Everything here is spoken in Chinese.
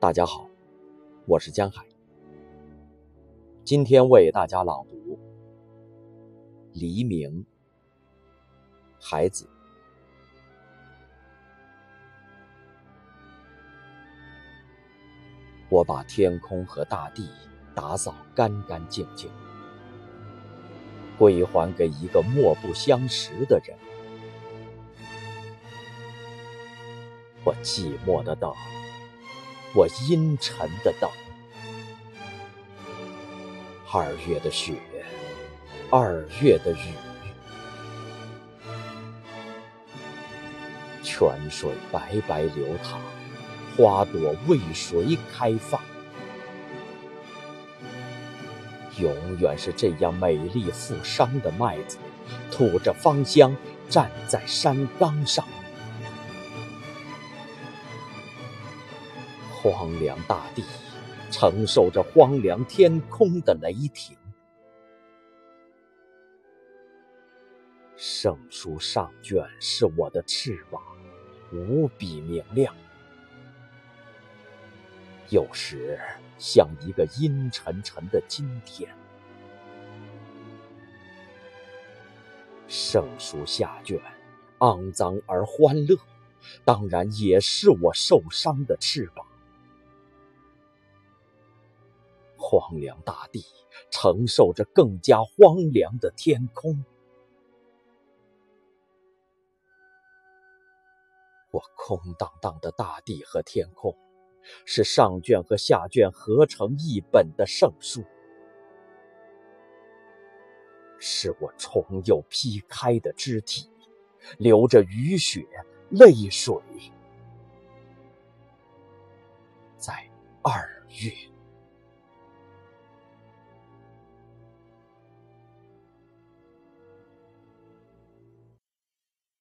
大家好，我是江海。今天为大家朗读《黎明》。孩子，我把天空和大地打扫干干净净，归还给一个莫不相识的人。我寂寞的等。我阴沉的等，二月的雪，二月的雨，泉水白白流淌，花朵为谁开放？永远是这样美丽富商的麦子，吐着芳香，站在山岗上。荒凉大地承受着荒凉天空的雷霆，圣书上卷是我的翅膀，无比明亮。有时像一个阴沉沉的今天，圣书下卷肮脏而欢乐，当然也是我受伤的翅膀。荒凉大地承受着更加荒凉的天空，我空荡荡的大地和天空，是上卷和下卷合成一本的圣书，是我重又劈开的肢体，流着雨雪泪水，在二月。